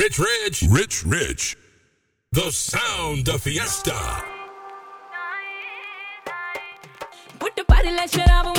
Rich, rich, rich, rich. The sound of fiesta. Put the body like Sharaba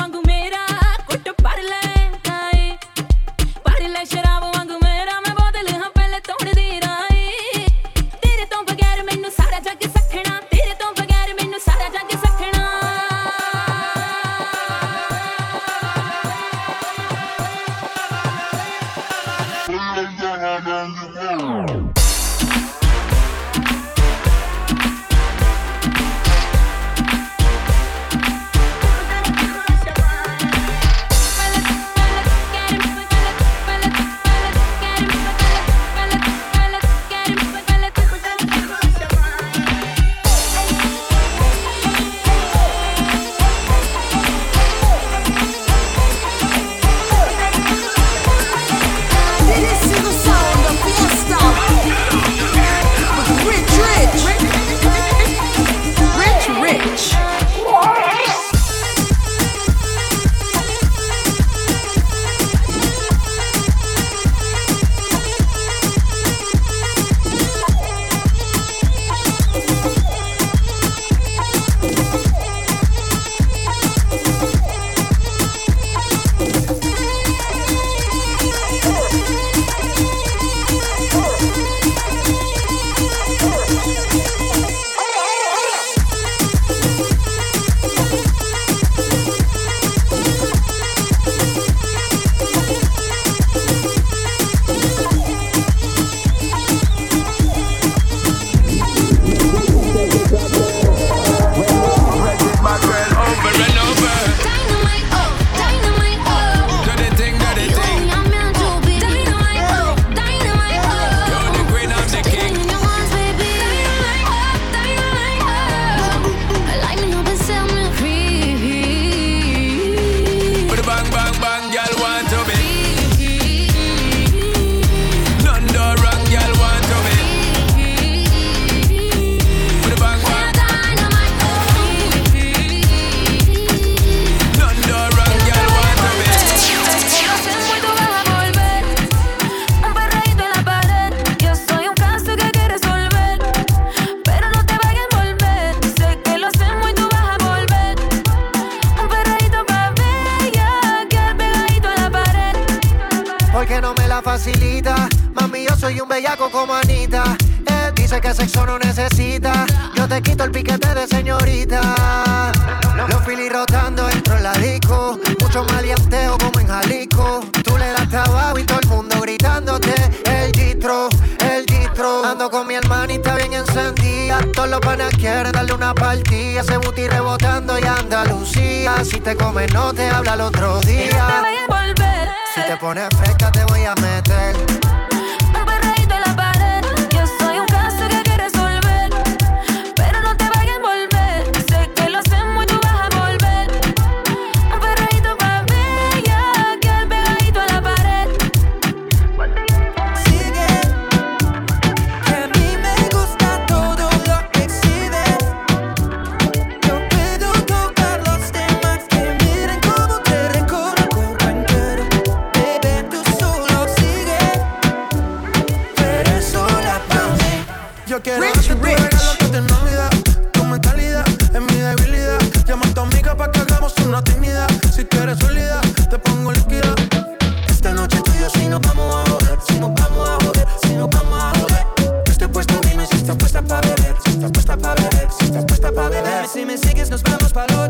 porque no me la facilita. Mami, yo soy un bellaco como Anita. Él dice que sexo no necesita. Yo te quito el piquete de señorita. Los filis rotando dentro en la disco. Mucho maleanteo como en Jalisco. Tú le das trabajo y todo el mundo gritándote el distro. Ando con mi hermanita bien encendida. Todos los panas quieren darle una partida. se booty rebotando y Andalucía. Si te comes, no te habla el otro día. Si te pones fresca, te voy a meter una tímida. Si quieres eres te pongo líquida. Esta noche tú y si nos vamos a joder, si nos vamos a joder, si nos vamos a joder. Estoy puesto, dime si estás puesta para beber, si estás puesta para beber, si estás puesta para beber. Si me sigues, nos vamos para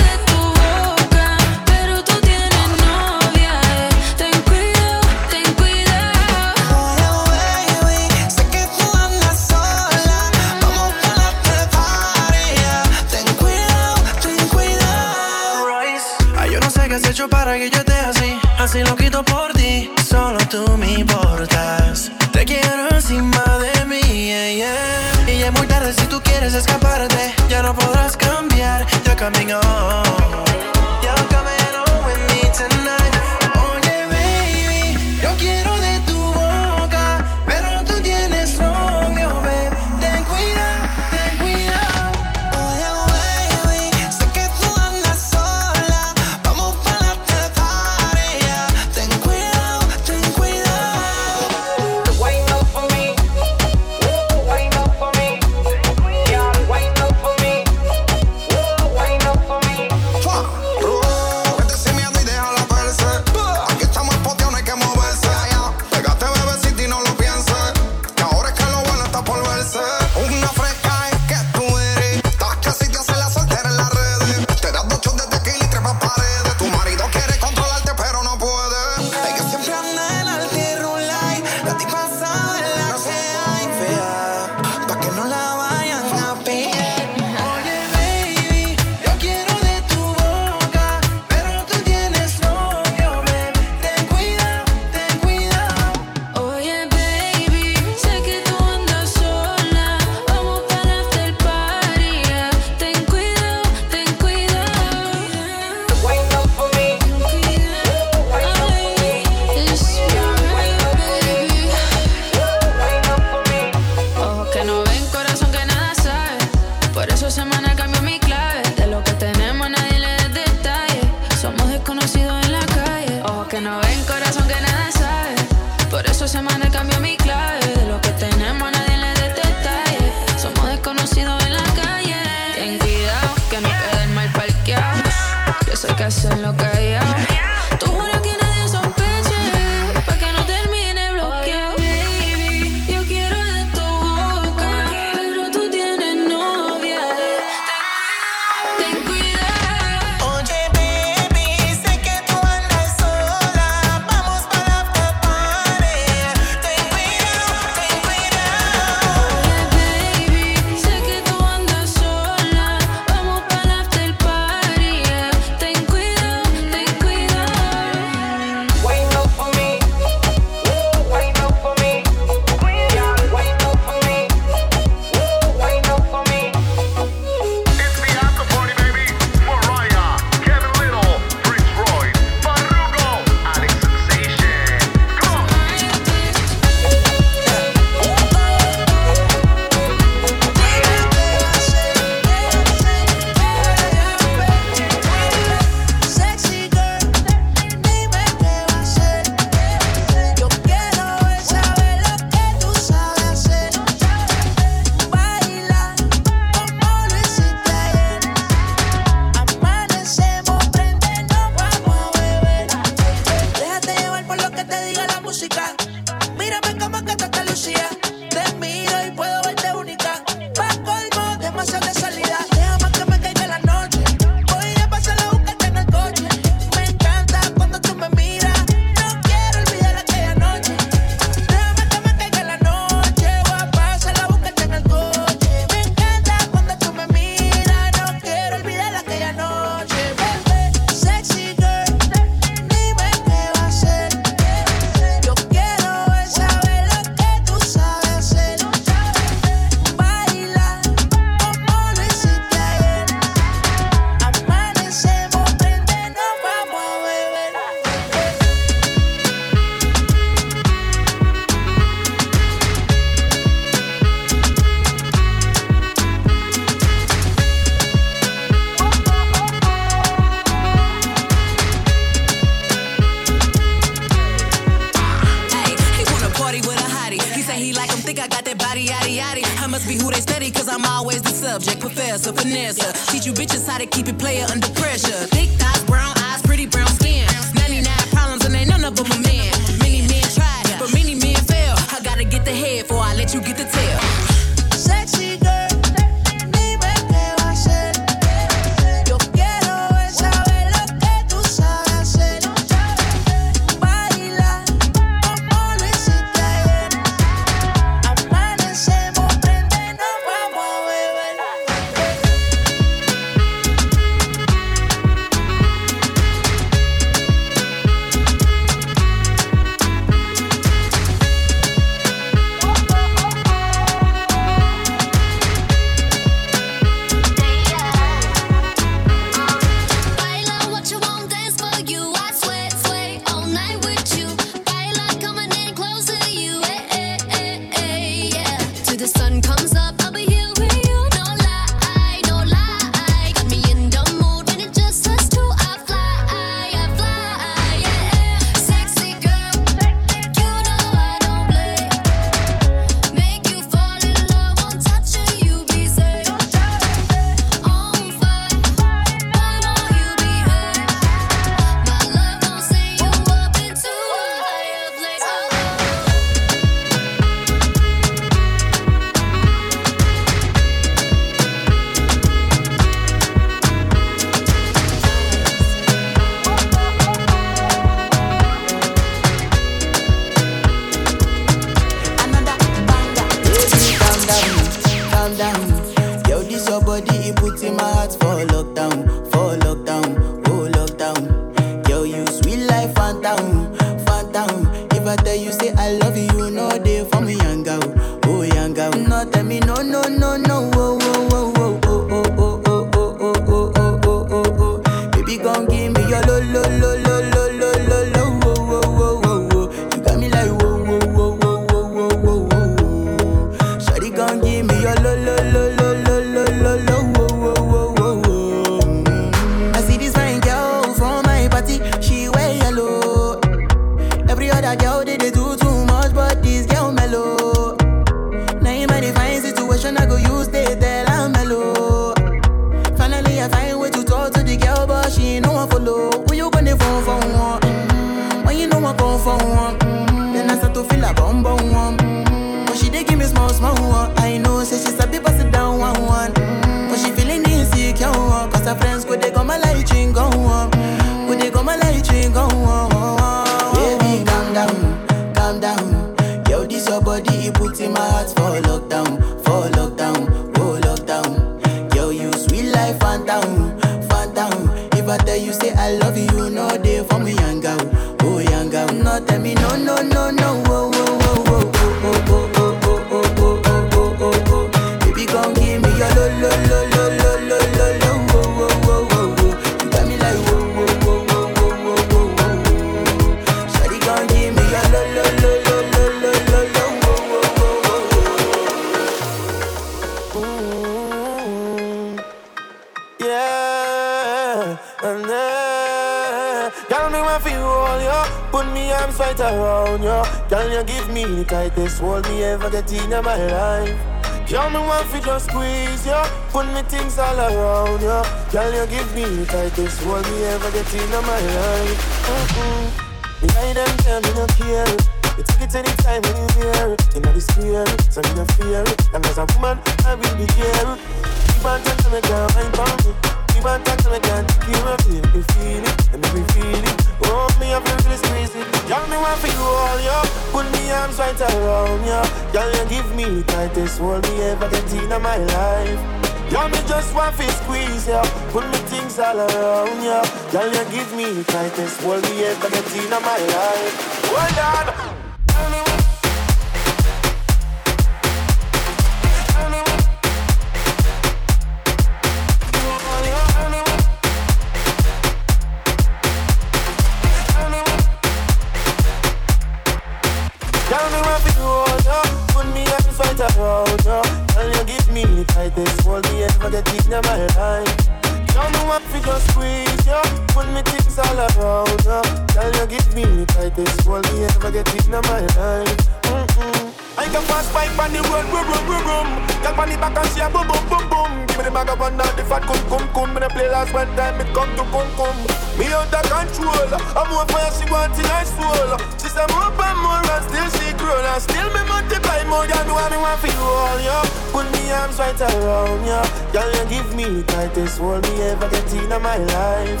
Girl on the back and see a boom boom boom boom. Give me the maga one the fat cum cum cum. Me the play last one time, it come to cum cum. Me under control. I'm more fire, she want it nice full. She say more and more and still she grow and still me multiply more. than do what me want for you all, yo. Put me arms right around ya. Girl, you give me tightest hold me ever get in my life.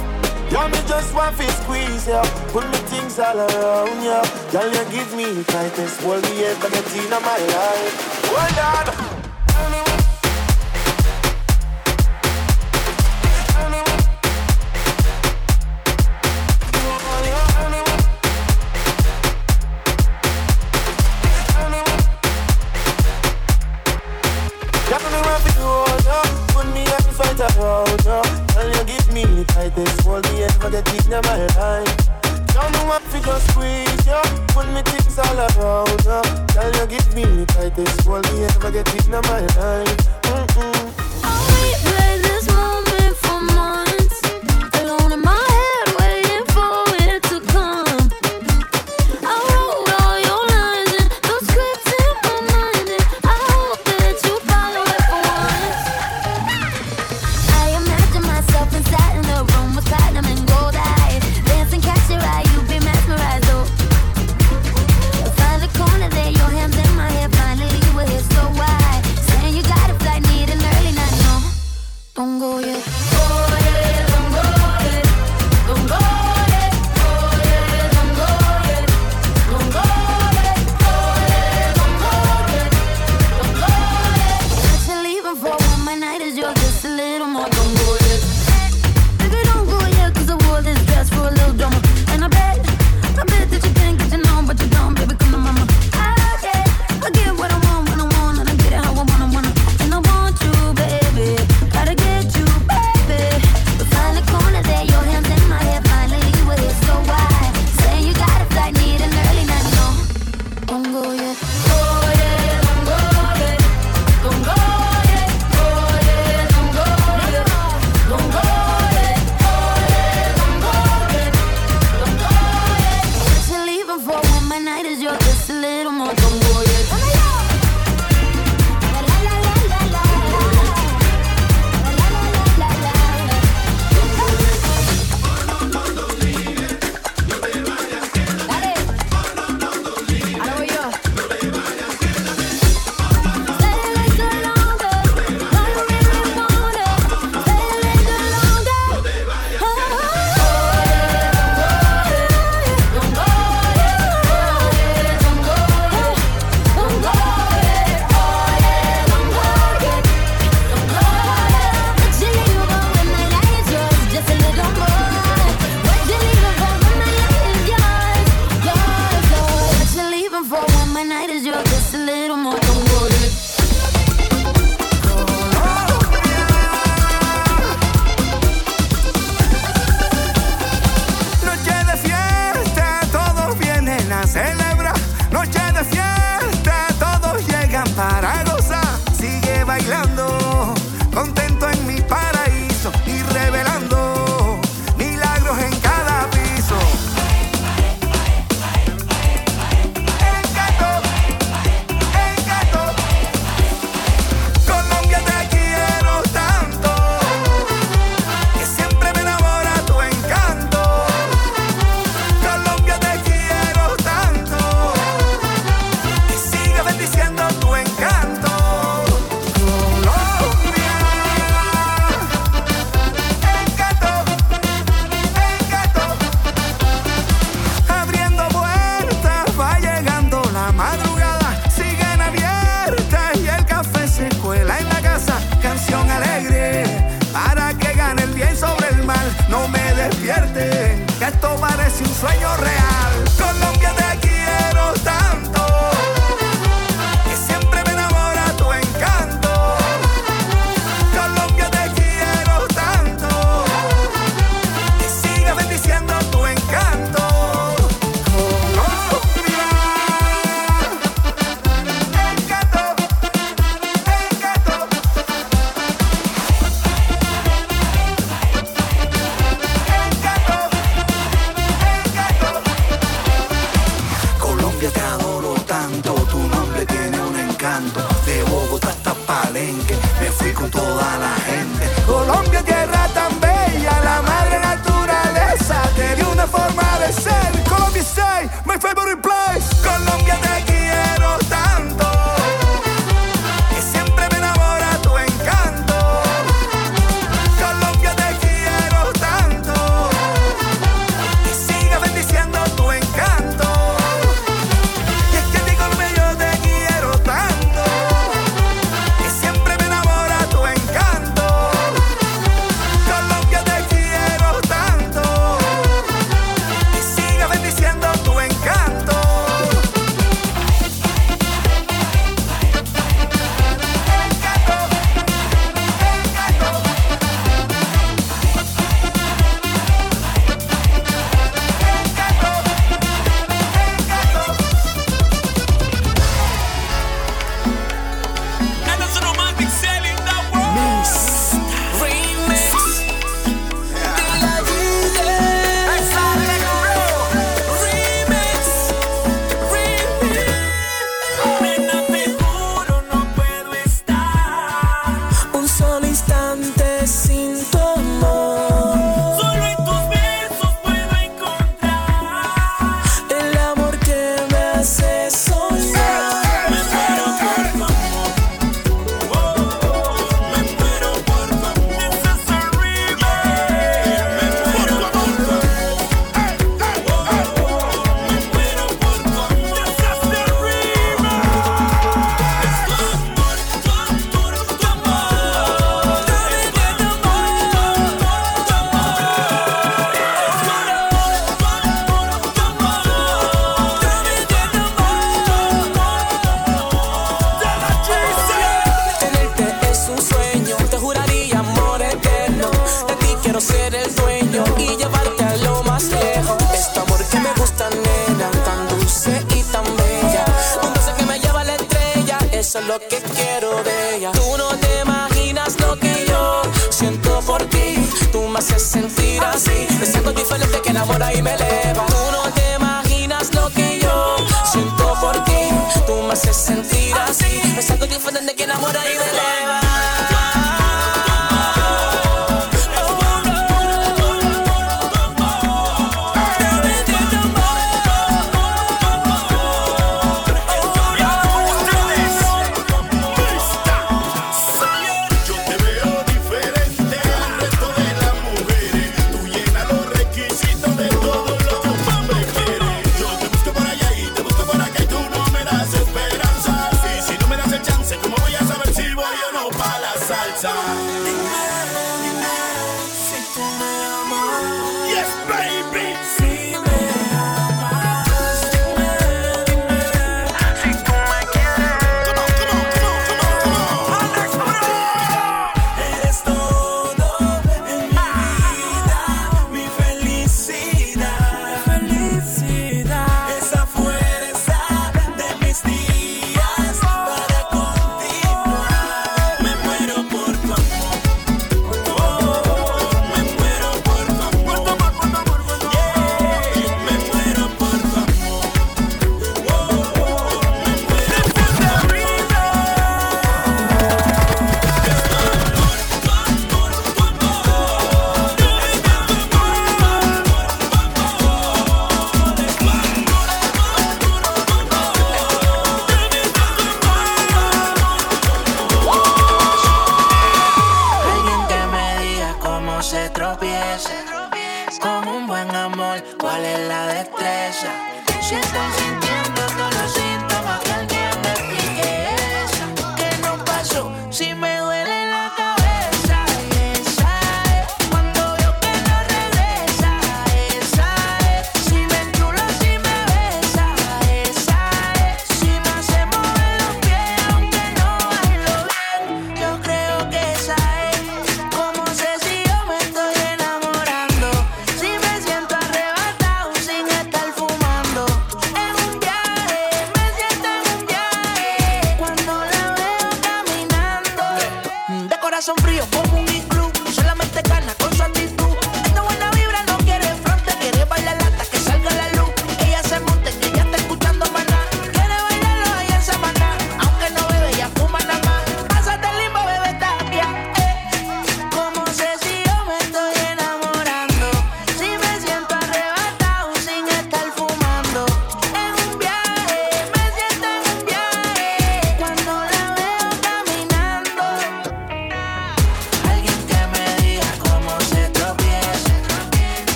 Girl, me just want to squeeze ya. Yeah. Put me things all around ya. Yeah. Girl, you give me tightest hold me ever get in my life. Hold on.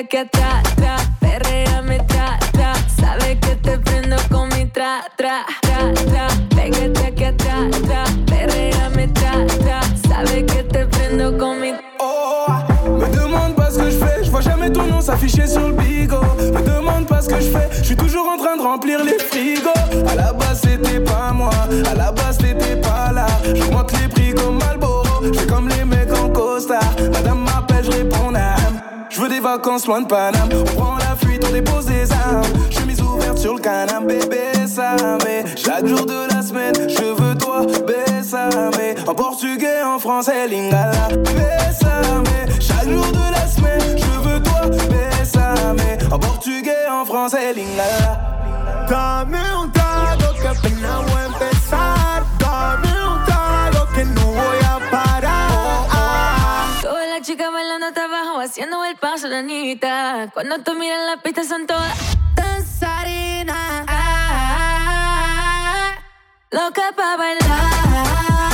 chacatata, perrea me trata. Sabe que te prendo con mi tra, tra, tra, tra. Venga, chacatata, perrea me trata. Sabe que te prendo con mi. Oh, me demande pas ce que je fais, je vois jamais ton nom s'afficher sur le billet vacances loin de Paname. On prend la fuite, on dépose des armes. Chemise ouverte sur le canapé, bébé, ça mais Chaque jour de la semaine, je veux toi, mais En portugais, en français, lingala, mais Chaque jour de la semaine, je veux toi, mais En portugais, en français, lingala. Dame un trago, haciendo el paso, nanita. Cuando tú miras la pista son todas danzarinas. Ah, ah, ah, ah, ah. loca pa' bailar.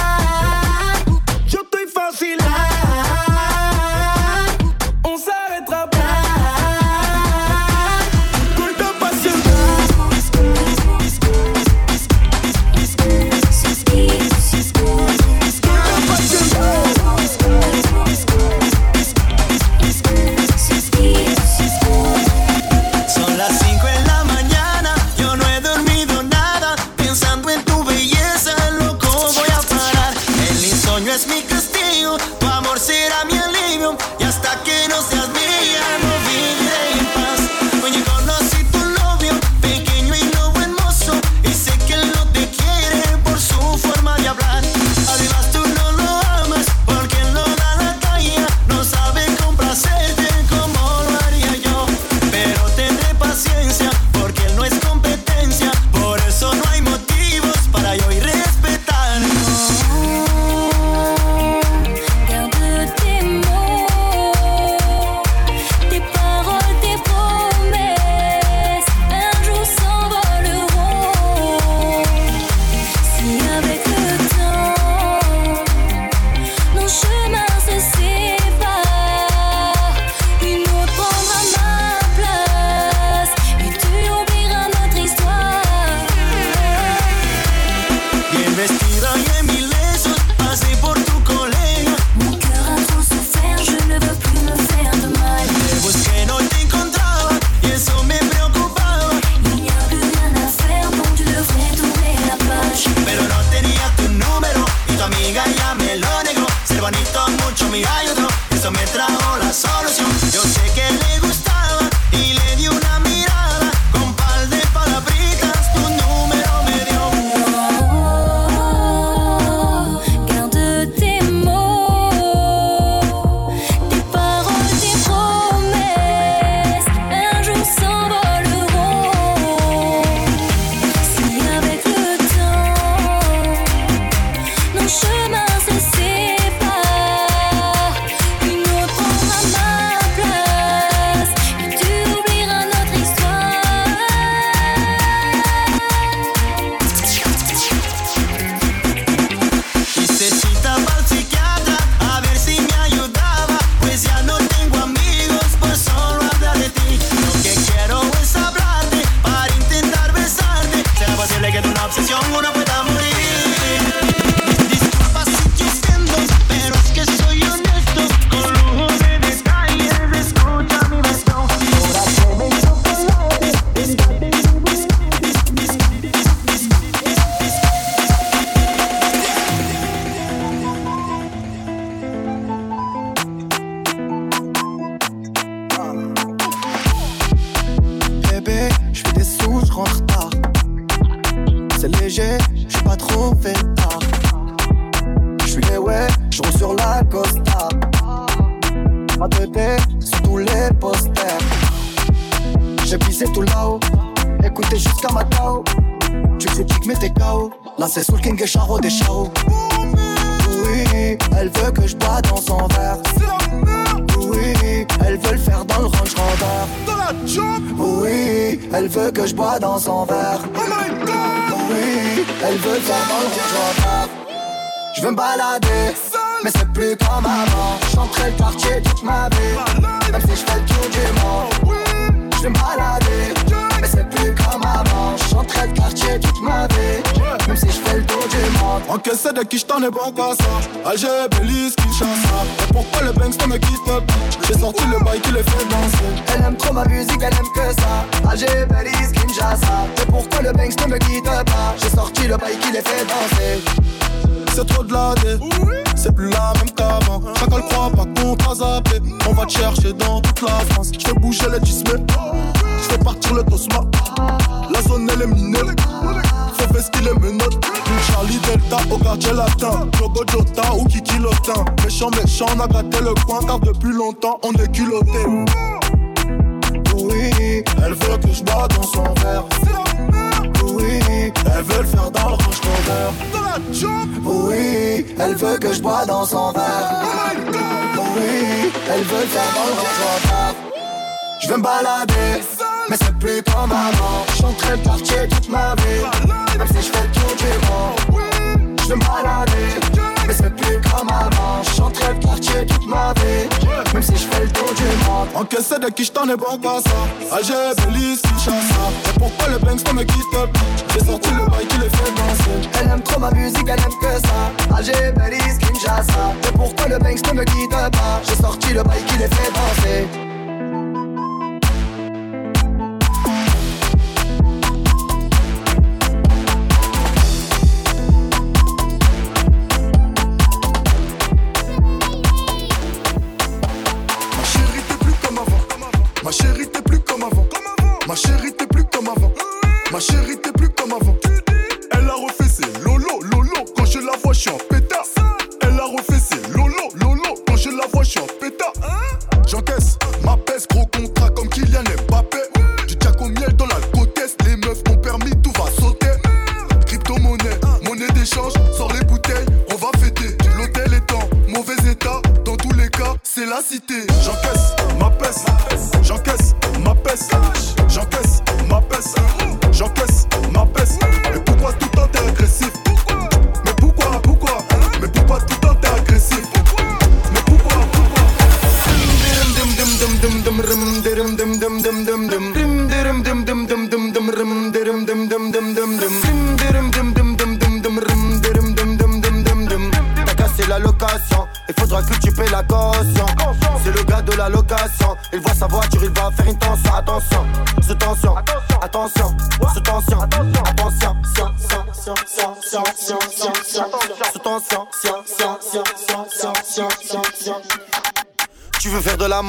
Te chercher dans toute la France. Je bouger les tismés Je fais partir le tosma. La zone elle est minée. Faut faire ce qu'il est menottes Charlie Delta au quartier latin. Jogo Jota ou Kiki Lotin. Méchant méchant on a gâté le coin Car depuis longtemps on est culotté. Oui Elle veut que je bois dans son verre. Oui Elle veut le faire dans le Oui, elle veut que je bois dans son verre. Oui, elle veut faire dans le. Je veux me balader, mais c'est plus comme avant. J'entrais le quartier toute ma vie, même si je fais le tour du monde. Je veux me balader, mais c'est plus comme avant. J'entrais le quartier toute ma vie, même si je fais le tour du monde. Encaissé de qui j't'en ai bon qu'à ça Alger, Belize, Kinshasa Et pourquoi le Banks ne me quitte pas? J'ai sorti le bail qui les fait danser Elle aime trop ma musique, elle aime que ça. Alger, Belize, Kinshasa. C'est pourquoi le Banks ne me quitte pas? J'ai sorti le bail qui les fait danser. Ma chérie t'es plus comme avant. Ma chérie t'es plus comme avant. Elle a refait ses lolo lolo. Quand je la vois je suis en pétard. Elle a refait ses lolo lolo. Quand je la vois je suis en pétard. J'encaisse ma peste gros contrat comme Kylian Mbappé. Du jack au miel dans la côtesse. Les meufs m'ont permis tout va sauter. Crypto-monnaie, monnaie d'échange, sors les bouteilles, on va fêter. L'hôtel est en mauvais état, dans tous les cas, c'est la cité.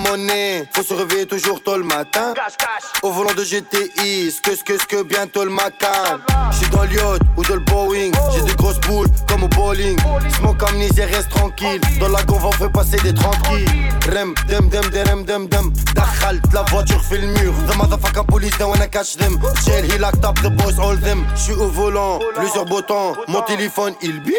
Monnaie, faut se réveiller toujours tôt le matin. Au volant de GTI, ce que, ce que, ce que, bientôt le macan. J'suis dans le yacht ou dans le Boeing, j'ai des grosses boules comme au bowling. Smoke amnésie, reste tranquille. Dans la gonve, on fait passer des tranquilles. Rem, dem, dem, dem, dem, dem. Dakhal, la voiture fait le mur. The motherfucker police, when I catch them. Jail, he locked up the boys, all them. J'suis au volant, plusieurs boutons. Mon téléphone, il bip.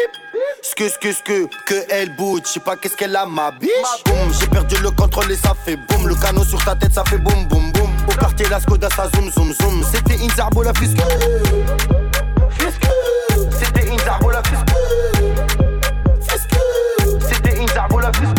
Ce que, ce que, ce que, que elle bouge, je sais pas qu'est-ce qu'elle a ma biche. Boum, j'ai perdu le contrôle et ça fait boum. Le canot sur ta tête, ça fait boum, boum, boum. Au quartier, la Skoda, ça zoom, zoom, zoom. C'était une zarbo la fisque. C'était une zarbo la fisque. C'était une zarbo la fisque.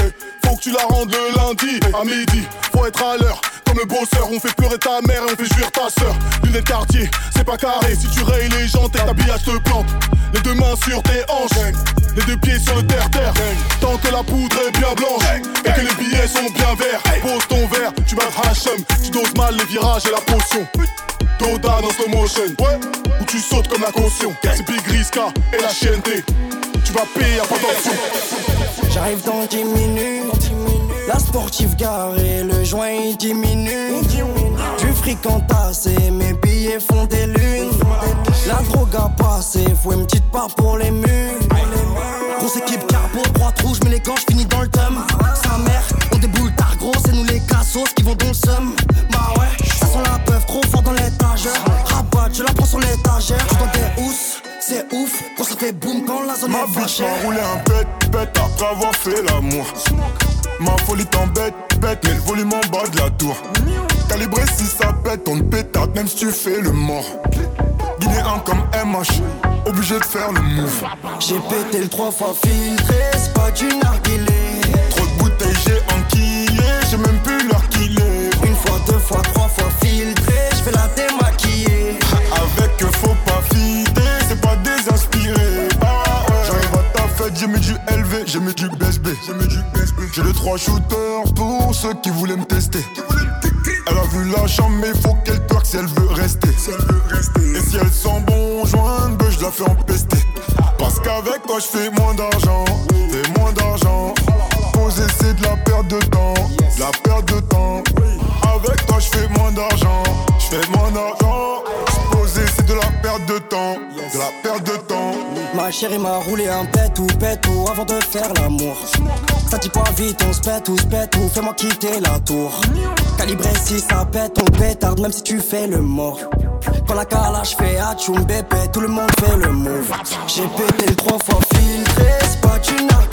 tu la rendes le lundi À midi, faut être à l'heure comme le bosseur. On fait pleurer ta mère et on fait jouir ta sœur. Lunettes quartier, c'est pas carré. Si tu rayes les jantes et que t'habillage te plante. Les deux mains sur tes hanches, les deux pieds sur le terre-terre. Tant que la poudre est bien blanche et que les billets sont bien verts. Pose ton verre, tu vas Hachem. Tu doses mal les virages et la potion. Doda dans slow motion, ouais, où tu sautes comme la caution. C'est Big Riska et la chienneté. Tu vas payer à pas d'option. J'arrive dans 10 minutes. La sportive garée, le joint il diminue. Du fric entassé, mes billets font des lunes. La drogue a passé, faut une petite part pour les murs. Grosse équipe carbo, droite rouge, mais les gants, finis dans le thème. Sa mère, on déboule tard gros, c'est nous les cassos qui vont dans le seum. Sent la peuf trop fort dans l'étagère. Rabat, je la prends sur l'étagère. Je des housses, c'est ouf, quand ça fait boum quand la zone Ma est bitch m'a roulé un bête, bête après avoir fait l'amour. Ma folie t'embête, bête, mais le volume en bas de la tour. Calibré si ça pète, on te pétarde même si tu fais le mort. Guinéen comme MH, obligé de faire le move. J'ai pété le trois fois filtré, c'est pas du narguilé. Trop de bouteilles, j'ai enquillé, j'ai mis du LV, j'ai mis du BSB. J'ai mis du BSB. J'ai les trois shooters pour ceux qui voulaient me tester. Elle a vu la chambre, mais faut qu'elle twerk si elle veut rester. Et si elle sent bon joint, ben je la fais empester. Parce qu'avec toi, je fais moins d'argent. Fais moins d'argent. Poser, c'est de la perte de temps. De la perte de temps. Avec toi, je fais moins d'argent. Je fais moins d'argent. Poser, c'est de la perte de temps. De la perte de temps. Ma chérie m'a roulé un pet ou pet ou avant de faire l'amour. Ça dit pas vite, on se pète ou se pète ou fais-moi quitter la tour. Calibré si ça pète, on pétarde même si tu fais le mort. Quand la calage fait atchoum bébé, tout le monde fait le move. J'ai pété trois fois filtré, c'est pas du narguilé.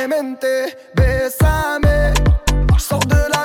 tes mentes, bésame. Sors de la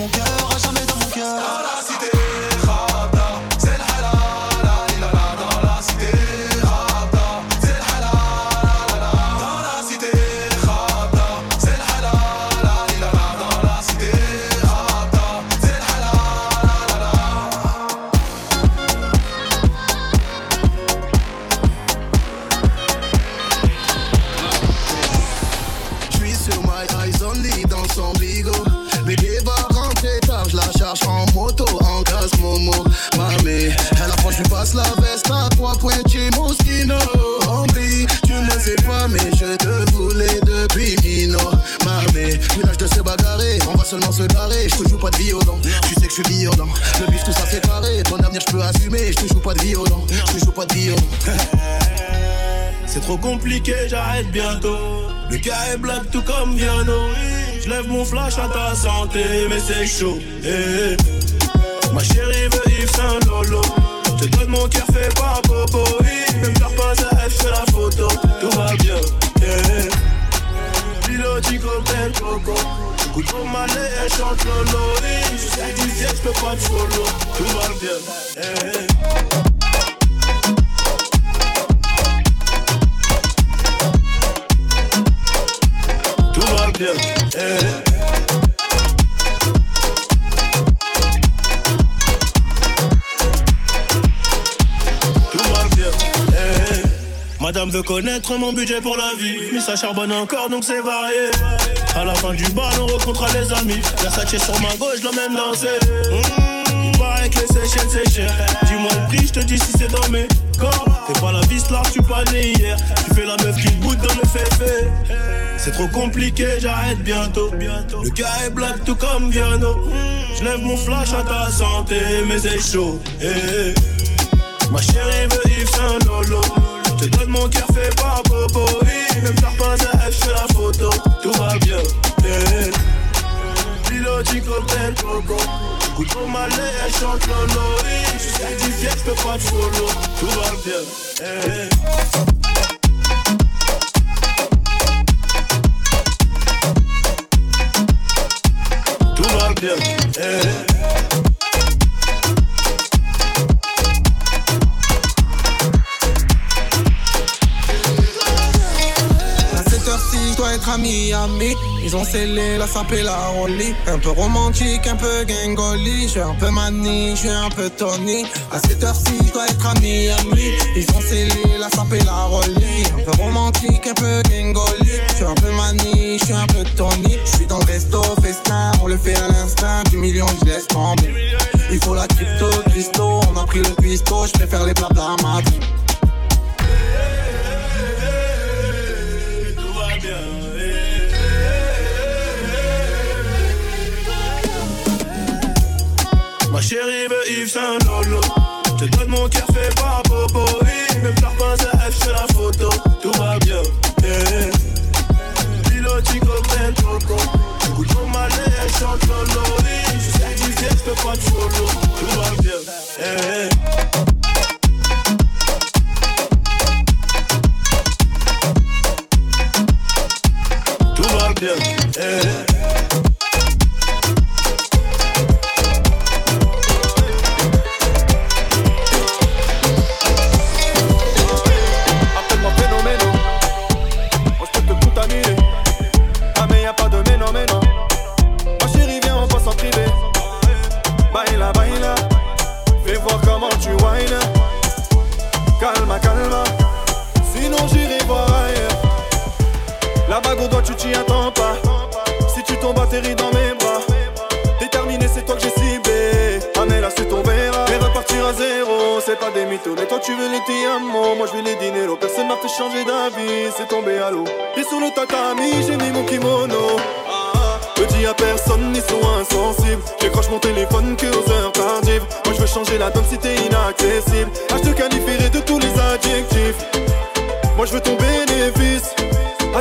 mon cœur, à jamais dans mon cœur. je pas. C'est trop compliqué, j'arrête bientôt. Le cas est black tout comme Viano. Je lève mon flash à ta santé, mais c'est chaud. Eh. Ma chérie veut Yves Saint Lolo. Je te donne mon cœur fait par Ne me pas à elle, fais la photo. Tout va bien. Eh. Hey. Piloti cocktail coco. J'écoute pour ma elle chante Lolo. Eh. Je sais que je peux pas te follow. Tout va bien. Hey. Veut connaître mon budget pour la vie. Mais ça charbonne encore donc c'est varié. À la fin du bal, on rencontrera les amis. Versace sur ma gauche, l'emmène danser. Mmh, il paraît que les Seychelles c'est cher. Dis-moi le prix, je te dis si c'est dans mes corps. T'es pas la vis là, tu pas né hier. Tu fais la meuf qui goûte dans le féfé. C'est trop compliqué, j'arrête bientôt. Le gars est black tout comme Viano. Je lève mon flash à ta santé, mais c'est chaud. eh, eh. Ma chérie veut Yves Saint Lolo. Je te donne mon cœur fait par Bobo. Oui, même faire pas à F la photo. Tout va bien. eh. Piloti cocktail coco. Coup de malais, elle chante Lolo. Oui, je suis fiel, je peux pas de solo. Tout va bien. eh. Miami. Ils ont scellé la sape et la rollie. Un peu romantique, un peu gangoli. Je suis un peu mani, je suis un peu Tony. À cette heure-ci, je dois être à Miami. Ils ont scellé la sape et la rollie. Un peu romantique, un peu gangoli. Je suis un peu mani, je suis un peu Tony. Je suis dans le resto, festin, on le fait à l'instinct. Du million, je laisse tomber. Il faut la crypto, Christo. On a pris le pisto, je préfère les blabla mat. Chérie veut Yves Saint Lolo. Je te donne mon cœur fait par Bobo. Même faire pas à F la photo. Tout va bien. eh. Piloti cocktail coco. Coup de malais, elle chante Lolo. Je du ciel, je peux pas de solo. Tout va bien.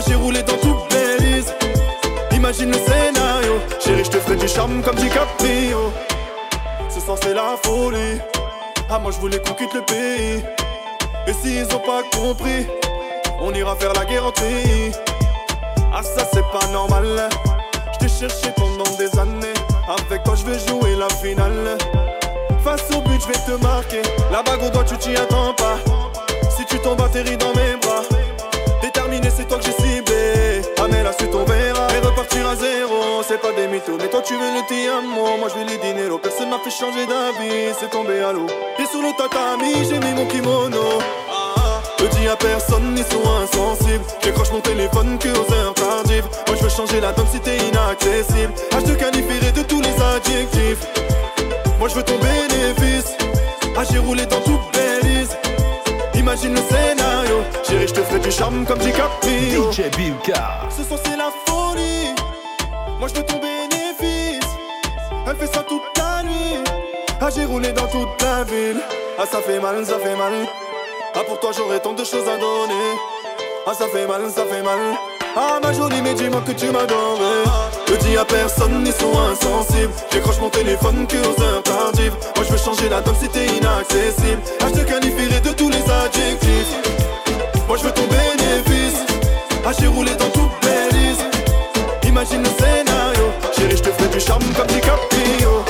J'ai roulé dans toutes les listes. Imagine le scénario. Chérie, je te ferai du charme comme DiCaprio. Ce soir c'est la folie. Ah, moi je voulais qu'on quitte le pays. Et s'ils ont pas compris, on ira faire la guerre en pays. Ah, ça c'est pas normal. Je t'ai cherché pendant des années. Avec toi, je vais jouer la finale. Face au but, je vais te marquer. La bague au doigt, tu t'y attends pas. Si tu tombes, atterris dans mes Changer d'avis. C'est tombé à l'eau. Et sur le tatami, j'ai mis mon kimono. Je dis à personne, ils sont insensibles. J'écroche mon téléphone que aux heures tardives. Moi je veux changer la donne si t'es inaccessible. Ah, je te qualifierai de tous les adjectifs. Moi je veux ton bénéfice. Ah, j'ai roulé dans toutes les listes. Imagine le scénario. Chérie, je te ferai du charme comme DiCaprio. DJ Ce soir J'ai roulé dans toute la ville. Ah, ça fait mal, ça fait mal. Ah, pour toi, j'aurais tant de choses à donner. Ah, ça fait mal, ça fait mal. Ah, ma jolie, mais dis-moi que tu m'adorais. Ne dis à personne, ils sont insensibles. J'écroche mon téléphone que aux heures. Moi, je veux changer la donne si t'es inaccessible. Ah, je te qualifierai de tous les adjectifs. Moi, je veux ton bénéfice. Ah, j'ai roulé dans toutes les listes. Imagine le scénario. Chérie, je te ferai du charme comme du caprio.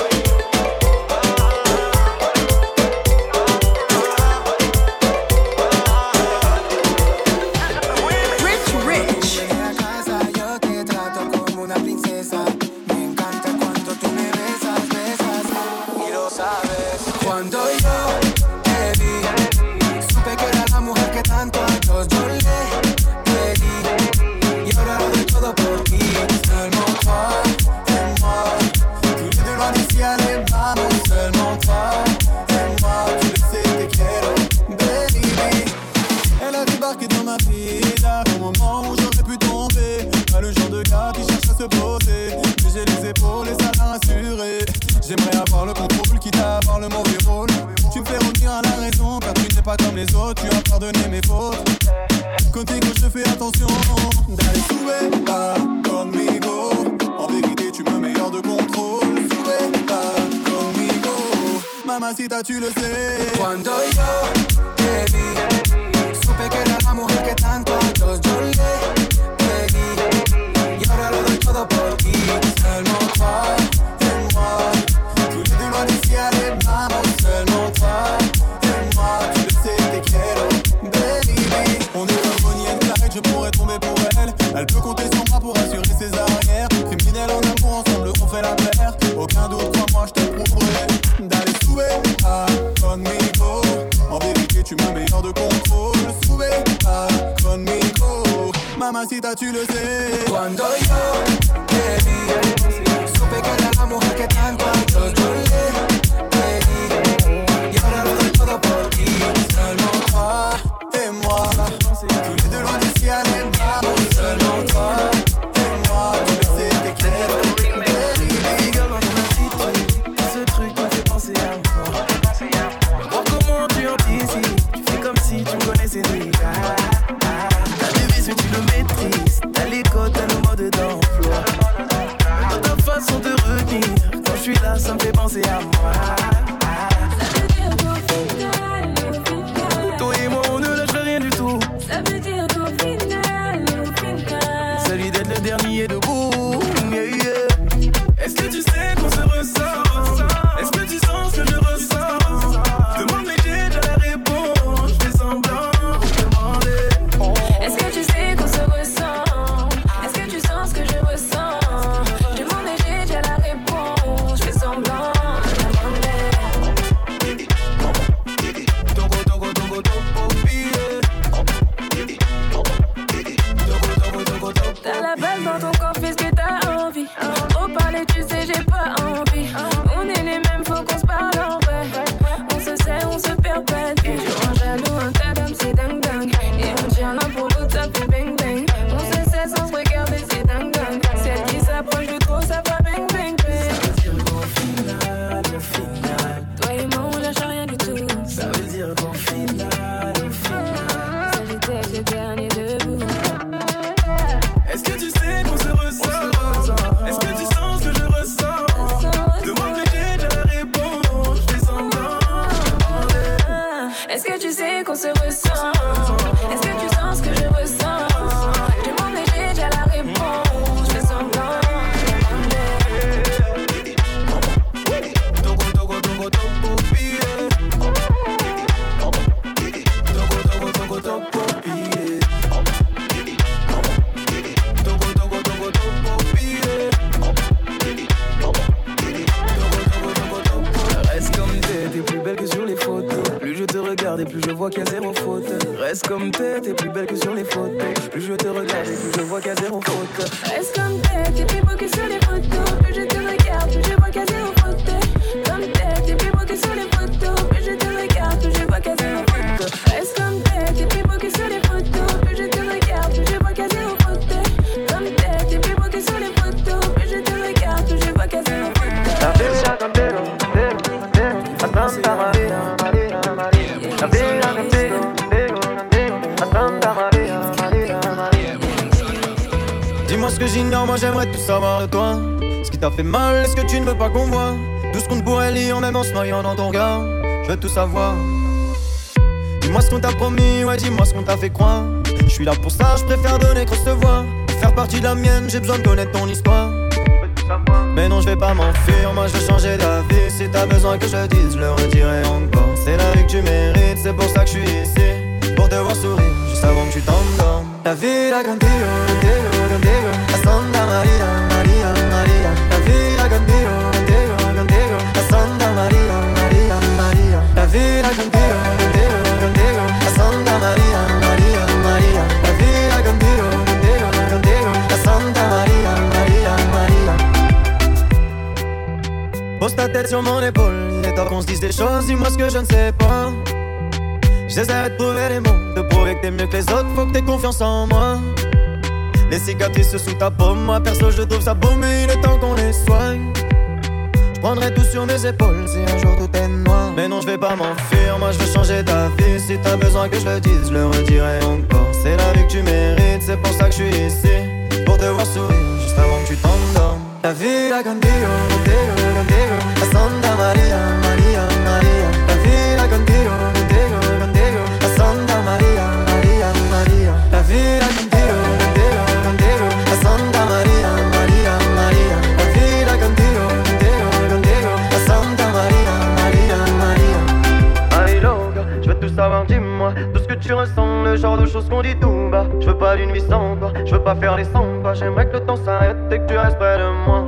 j'ignore, moi j'aimerais tout savoir de toi. Ce qui t'a fait mal, est-ce que tu ne veux pas qu'on voit? Tout ce qu'on pourrait lire, même en se noyant dans ton regard. Je veux tout savoir. Dis-moi ce qu'on t'a promis, ouais, dis-moi ce qu'on t'a fait croire. Je suis là pour ça, je préfère donner que recevoir. Faire partie de la mienne, j'ai besoin de connaître ton histoire. Mais non, je vais pas m'enfuir, moi je veux changer d'avis. Si t'as besoin que je dise, je le redirai encore. C'est la vie que tu mérites, c'est pour ça que je suis ici. Pour te voir sourire, juste avant que tu t'endormes. La vie, la grande théorie, contigo. La Santa Maria, Maria, Maria. La vida contigo, contigo, contigo. La Santa Maria, Maria, Maria. La vida contigo, contigo, contigo. La Santa Maria, Maria, Maria. La vida contigo, contigo, contigo. La Santa Maria, Maria, Maria. Pose ta tête sur mon épaule, il est temps qu'on se dise des choses, dis-moi ce que je ne sais pas. J'essaierai de trouver les mots, de prouver que t'es mieux que les autres, faut que t'aies confiance en moi. Les cicatrices sous ta peau, moi perso je trouve ça beau, mais il est temps qu'on les soigne. Je prendrai tout sur mes épaules si un jour tout est noir. Mais non, je vais pas m'enfuir, moi je veux changer ta vie. Si t'as besoin que je le dise, je le redirai encore. C'est la vie que tu mérites, c'est pour ça que je suis ici. Pour te voir sourire, juste avant que tu t'endormes. La vida contigo, contigo, contigo. La Santa Maria, tu ressens, le genre de choses qu'on dit tout bas. Je veux pas d'une vie sans toi, je veux pas faire les samba. J'aimerais que le temps s'arrête et que tu restes près de moi.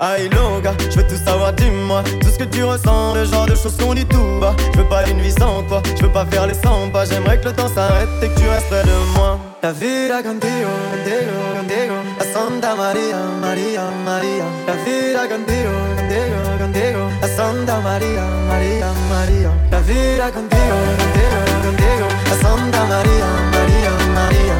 Aïe loga, je veux tout savoir, dis-moi. Tout ce que tu ressens, le genre de choses qu'on dit tout bas. Je veux pas d'une vie sans toi, je veux pas faire les samba J'aimerais que le temps s'arrête et que tu restes près de moi. La vida contigo, contigo, contigo. La Santa Maria, Maria, Maria. La vida contigo, contigo, contigo. La Santa Maria, Maria, Maria. La vida contigo, contigo, ンデ遊んだマリアンマリアンマリアン